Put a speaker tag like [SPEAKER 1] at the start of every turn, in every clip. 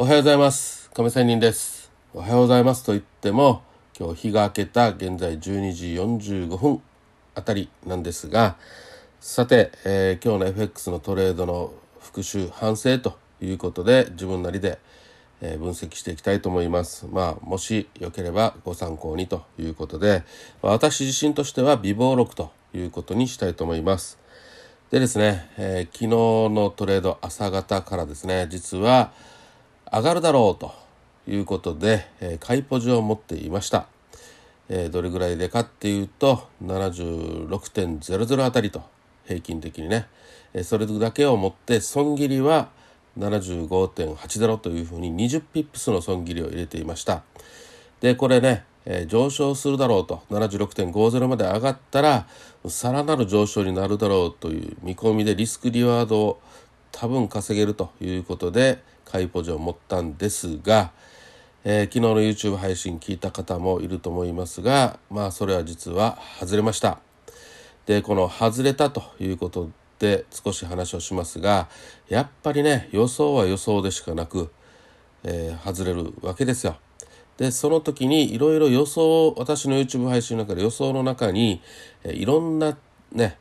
[SPEAKER 1] おはようございます。亀仙人です。おはようございますと言っても今日日が明けた現在12時45分あたりなんですがさて、えー、今日の FX のトレードの復習反省ということで自分なりで、えー、分析していきたいと思います。まあもしよければご参考にということで私自身としては微暴録ということにしたいと思います。でですね、えー、昨日のトレード朝方からですね実は上がるだろうということで、えー、買いポジを持っていました、えー、どれぐらいでかっていうと76.00あたりと平均的にね、えー、それだけを持って損切りは75.80というふうに20ピップスの損切りを入れていました。でこれね、えー、上昇するだろうと76.50まで上がったらさらなる上昇になるだろうという見込みでリスクリワードを多分稼げるということで買いポジを持ったんですが、えー、昨日の YouTube 配信聞いた方もいると思いますがまあそれは実は外れました。でこの外れたということで少し話をしますがやっぱりね予想は予想でしかなく、えー、外れるわけですよ。でその時にいろいろ予想私の YouTube 配信の中で予想の中に、えー、いろんなね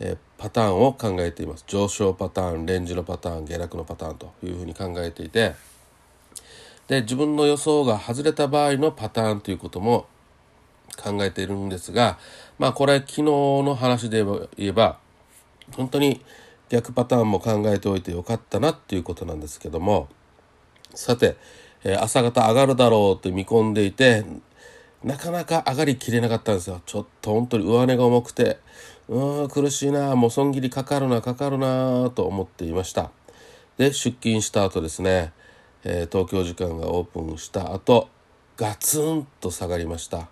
[SPEAKER 1] えパターンを考えています。上昇パターンレンジのパターン下落のパターンというふうに考えていてで自分の予想が外れた場合のパターンということも考えているんですがまあこれ昨日の話で言えば本当に逆パターンも考えておいてよかったなっていうことなんですけどもさて、え朝方上がるだろうと見込んでいてなかなか上がりきれなかったんですよ。ちょっと本当に上値が重くてうん苦しいなもう損切りかかるなかかるなと思っていました。で出勤した後ですね、えー、東京時間がオープンした後ガツンと下がりました、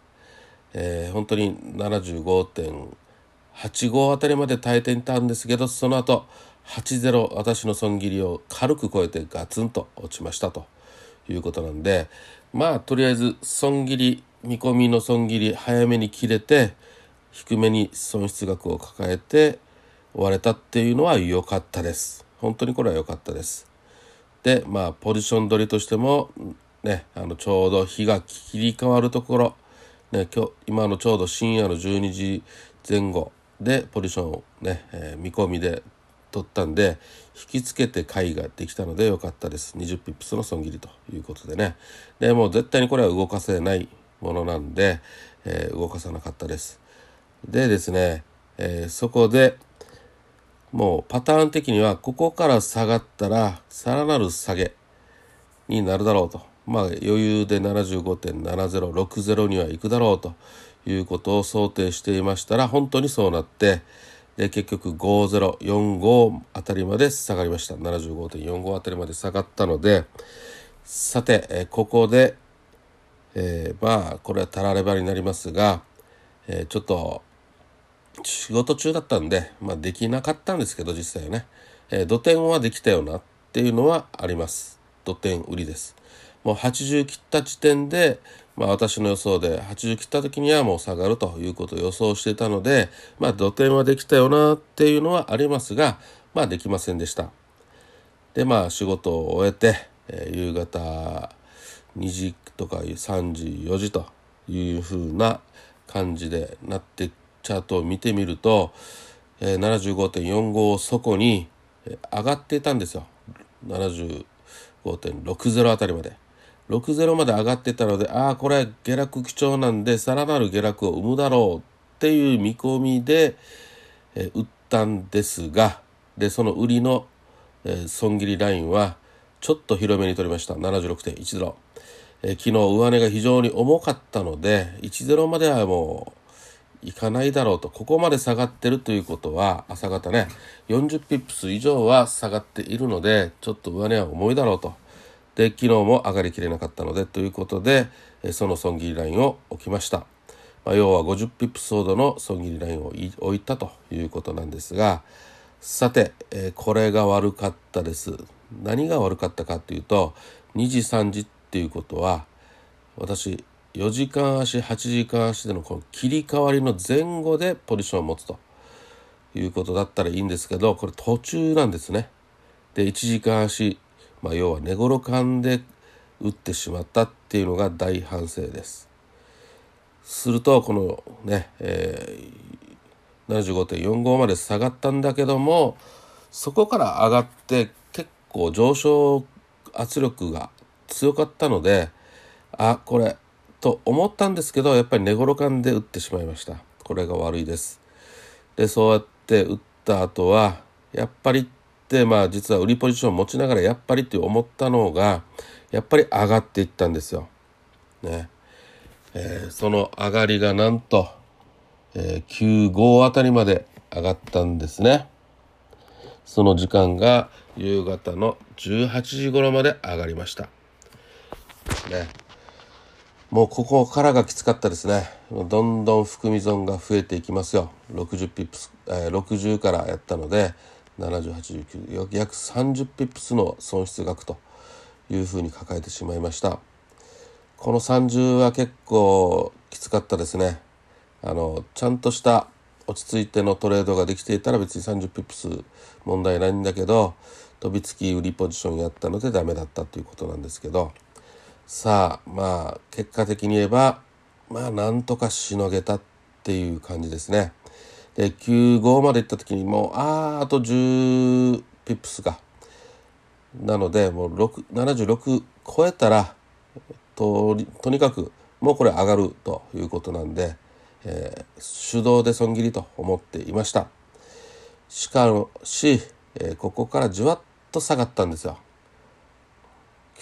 [SPEAKER 1] えー、本当に75.85あたりまで耐えていたんですけどその後80私の損切りを軽く超えてガツンと落ちましたということなんでまあとりあえず損切り見込みの損切り早めに切れて低めに損失額を抱えて終われたっていうのは良かったです。本当にこれは良かったです。でまあポジション取りとしてもねあのちょうど日が切り替わるところね今日今のちょうど深夜の12時前後でポジションをね、えー、見込みで取ったんで引きつけて買いができたので良かったです。20ピップスの損切りということでね。でもう絶対にこれは動かせないものなんで、えー、動かさなかったです。でですね、えー、そこでもうパターン的にはここから下がったらさらなる下げになるだろうと。まあ余裕で75.7060には行くだろうということを想定していましたら本当にそうなってで結局5045あたりまで下がりました。75.45あたりまで下がったのでさて、えここで、えー、まあこれはたらればになりますが、えー、ちょっと仕事中だったんで、まあ、できなかったんですけど実際ね、えー、土点はできたよなっていうのはあります。土点売りです。もう80切った時点で、まあ、私の予想で80切った時にはもう下がるということを予想してたので、まあ、土点はできたよなっていうのはありますが、まあ、できませんでした。でまあ仕事を終えて、えー、夕方2時とか3時4時というふうな感じでなってチャートを見てみると、えー、75.45そこに上がっていたんですよ。75.60あたりまで。60まで上がってたのでああこれ下落基調なんでさらなる下落を生むだろうっていう見込みで、えー、売ったんですがでその売りの、えー、損切りラインはちょっと広めに取りました。76.10、えー、昨日上値が非常に重かったので10まではもういかないだろうとここまで下がってるということは朝方ね。40ピップス以上は下がっているのでちょっと上値は重いだろうと。で昨日も上がりきれなかったのでということでその損切りラインを置きました、まあ、要は50ピップスほどの損切りラインを置いたということなんですがさて、えこれが悪かったです。何が悪かったかっていうと2時3時っていうことは私4時間足8時間足でのこの切り替わりの前後でポジションを持つということだったらいいんですけどこれ途中なんですね。で1時間足まあ、要は寝頃感で打ってしまったっていうのが大反省です。するとこのね、えー、75.45まで下がったんだけどもそこから上がって結構上昇圧力が強かったのであこれと思ったんですけどやっぱり寝頃感で打ってしまいました。これが悪いです。でそうやって打った後はやっぱりってまあ実は売りポジションを持ちながらやっぱりって思ったのがやっぱり上がっていったんですよ。ね。えー、その上がりがなんと、えー、95あたりまで上がったんですね。その時間が夕方の18時頃まで上がりました。ね。もうここからがきつかったですね。どんどん含み損が増えていきますよ。60ピップス、えー、60からやったので7089約30ピップスの損失額というふうに抱えてしまいました。この30は結構きつかったですね。あのちゃんとした落ち着いてのトレードができていたら別に30ピップス問題ないんだけど飛びつき売りポジションやったのでダメだったということなんですけど。さあまあ結果的に言えばまあなんとかしのげたっていう感じですね。で95までいった時にもうああと10ピップスか。なのでもう76超えたらととにかくもうこれ上がるということなんで、えー、手動で損切りと思っていました。しかし、えー、ここからじわっと下がったんですよ。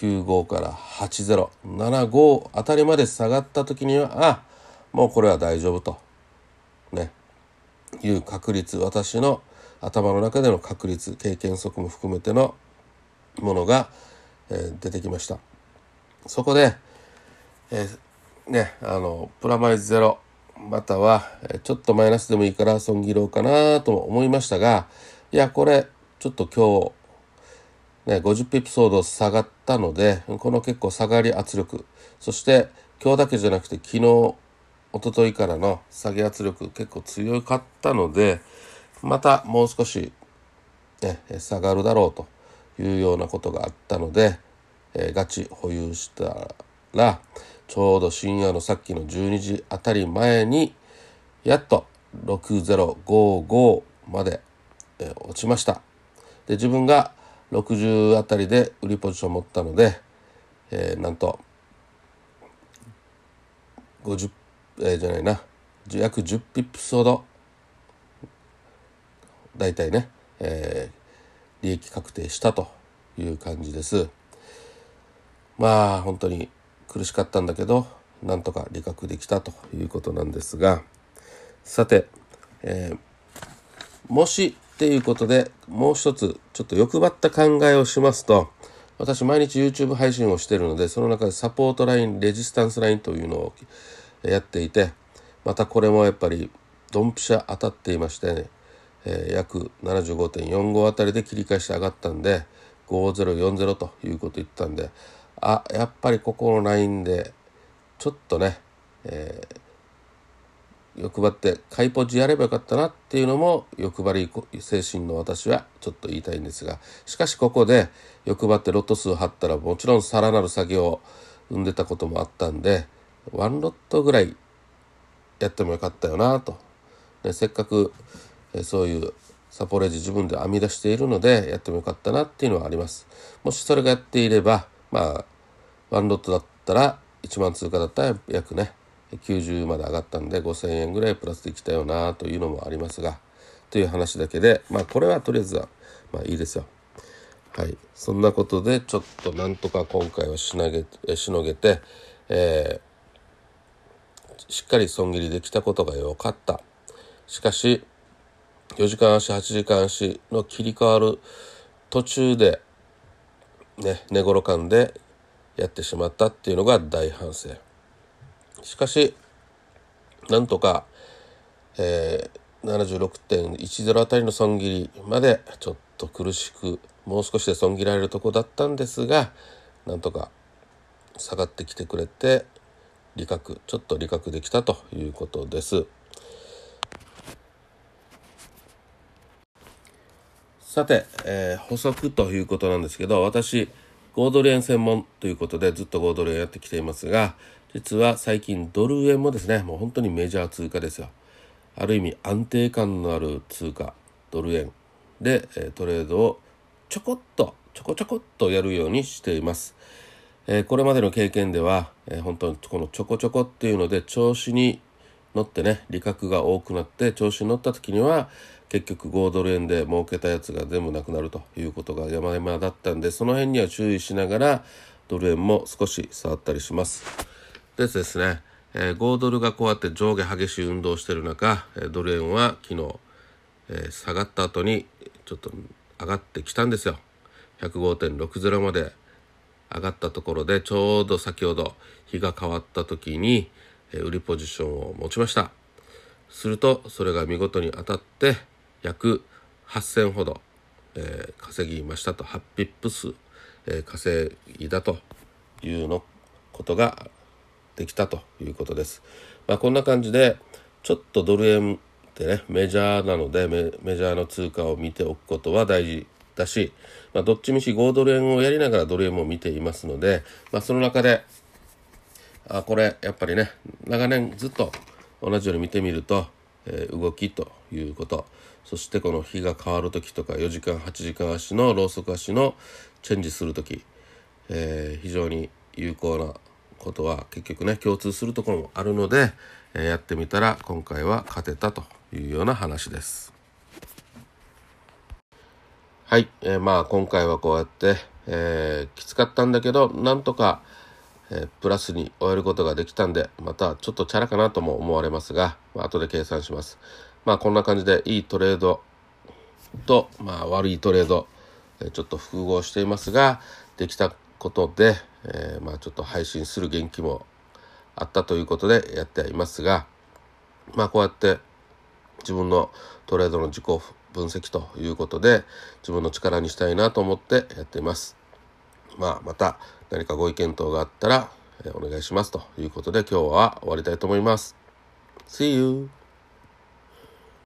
[SPEAKER 1] 95から8075あたりまで下がった時にはあもうこれは大丈夫とねいう確率私の頭の中での確率経験則も含めてのものが、えー、出てきました。そこで、えー、ね、あの、プラマイゼロ、または、ちょっとマイナスでもいいから損切ろうかなと思いましたが、いや、これ、ちょっと今日、ね、50ピプソード下がったので、この結構下がり圧力、そして今日だけじゃなくて昨日、一昨日からの下げ圧力結構強かったので、またもう少し、ね、下がるだろうというようなことがあったので、えー、ガチ保有したらちょうど深夜のさっきの12時あたり前にやっと6055まで、えー、落ちました。で自分が60あたりで売りポジション持ったので、えー、なんと50、えー、じゃないな。約10ピップスほど。大体ね、えー、利益確定したという感じです。まあ本当に苦しかったんだけどなんとか理覚できたということなんですが。さて、えー、もしていうことでもう一つちょっと欲張った考えをしますと私毎日 YouTube 配信をしているのでその中でサポートラインレジスタンスラインというのをやっていてまたこれもやっぱりドンピシャ当たっていましてね、えー、約75.45あたりで切り返して上がったんで5040ということ言ったんであやっぱりここのラインでちょっとね、えー、欲張って買いポジやればよかったなっていうのも欲張り精神の私はちょっと言いたいんですがしかしここで欲張ってロット数を張ったらもちろんさらなる作業を生んでたこともあったんでワンロットぐらいやってもよかったよなと、ね、せっかく、そういうサポレージ自分で編み出しているのでやってもよかったなっていうのはあります。もしそれがやっていればまあワンロットだったら1万通貨だったら約ね90まで上がったんで5,000円ぐらいプラスできたよなというのもありますがという話だけでまあこれはとりあえずはまあいいですよ。はい、そんなことでちょっとなんとか今回はしのげしのげて、えー、しっかり損切りできたことが良かった。しかし4時間足8時間足の切り替わる途中でね寝頃感でやってしまったっていうのが大反省しかしなんとか、えー、76.10あたりの損切りまでちょっと苦しくもう少しで損切られるとこだったんですがなんとか下がってきてくれて利確ちょっと利確できたということです。さて、えー、補足ということなんですけど私5ドル円専門ということでずっと5ドル円やってきていますが実は最近ドル円もですねもう本当にメジャー通貨ですよ。ある意味安定感のある通貨ドル円でトレードをちょこっとちょこちょこっとやるようにしています、え、これまでの経験では、え、本当にこのちょこちょこっていうので調子に乗ってね利確が多くなって調子に乗った時には結局5ドル円で儲けたやつが全部なくなるということが山々だったんでその辺には注意しながらドル円も少し触ったりします。でですね、えー、5ドルがこうやって上下激しい運動してる中ドル円は昨日、えー、下がった後にちょっと上がってきたんですよ。105.60まで上がったところでちょうど先ほど日が変わった時に売りポジションを持ちました。するとそれが見事に当たって約8000ほど、えー、稼ぎましたと。8ピップ数、えー、稼いだというのことができたということです。まあ、こんな感じでちょっとドル円ってねメジャーなのでメジャーの通貨を見ておくことは大事だし、まあ、どっちみち5ドル円をやりながらドル円も見ていますので、まあ、その中であこれやっぱりね長年ずっと同じように見てみるとえー、動きということそしてこの日が変わる時とか4時間8時間足のローソク足のチェンジする時、えー、非常に有効なことは結局ね共通するところもあるので、えー、やってみたら今回は勝てたというような話です。はい、えー、まあ今回はこうやって、えー、きつかったんだけどなんとかえー、プラスに終えることができたんで、またちょっとチャラかなとも思われますが、まあ、後で計算します。まあこんな感じでいいトレードと、まあ悪いトレード、えー、ちょっと複合していますが、できたことで、えー、まあちょっと配信する元気もあったということでやってはいますが、まあこうやって自分のトレードの自己分析ということで自分の力にしたいなと思ってやっています。まあ、また何かご意見等があったら、えお願いしますということで今日は終わりたいと思います。See you!